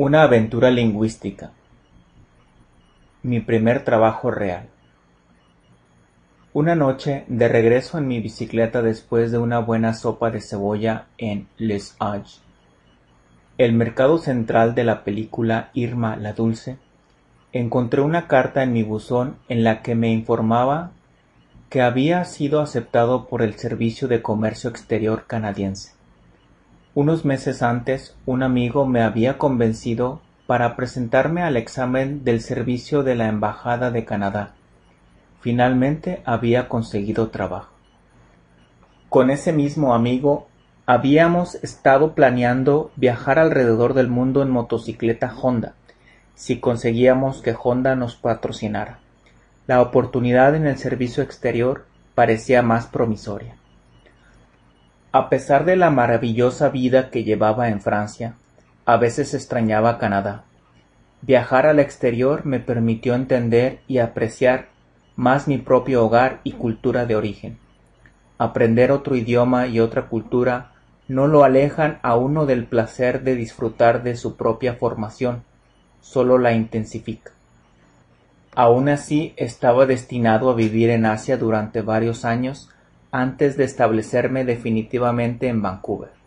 Una aventura lingüística. Mi primer trabajo real. Una noche, de regreso en mi bicicleta después de una buena sopa de cebolla en Les Halles, el mercado central de la película Irma la Dulce, encontré una carta en mi buzón en la que me informaba que había sido aceptado por el Servicio de Comercio Exterior canadiense. Unos meses antes, un amigo me había convencido para presentarme al examen del servicio de la Embajada de Canadá. Finalmente había conseguido trabajo. Con ese mismo amigo habíamos estado planeando viajar alrededor del mundo en motocicleta Honda, si conseguíamos que Honda nos patrocinara. La oportunidad en el servicio exterior parecía más promisoria. A pesar de la maravillosa vida que llevaba en Francia, a veces extrañaba Canadá. Viajar al exterior me permitió entender y apreciar más mi propio hogar y cultura de origen. Aprender otro idioma y otra cultura no lo alejan a uno del placer de disfrutar de su propia formación, solo la intensifica. Aun así estaba destinado a vivir en Asia durante varios años antes de establecerme definitivamente en Vancouver.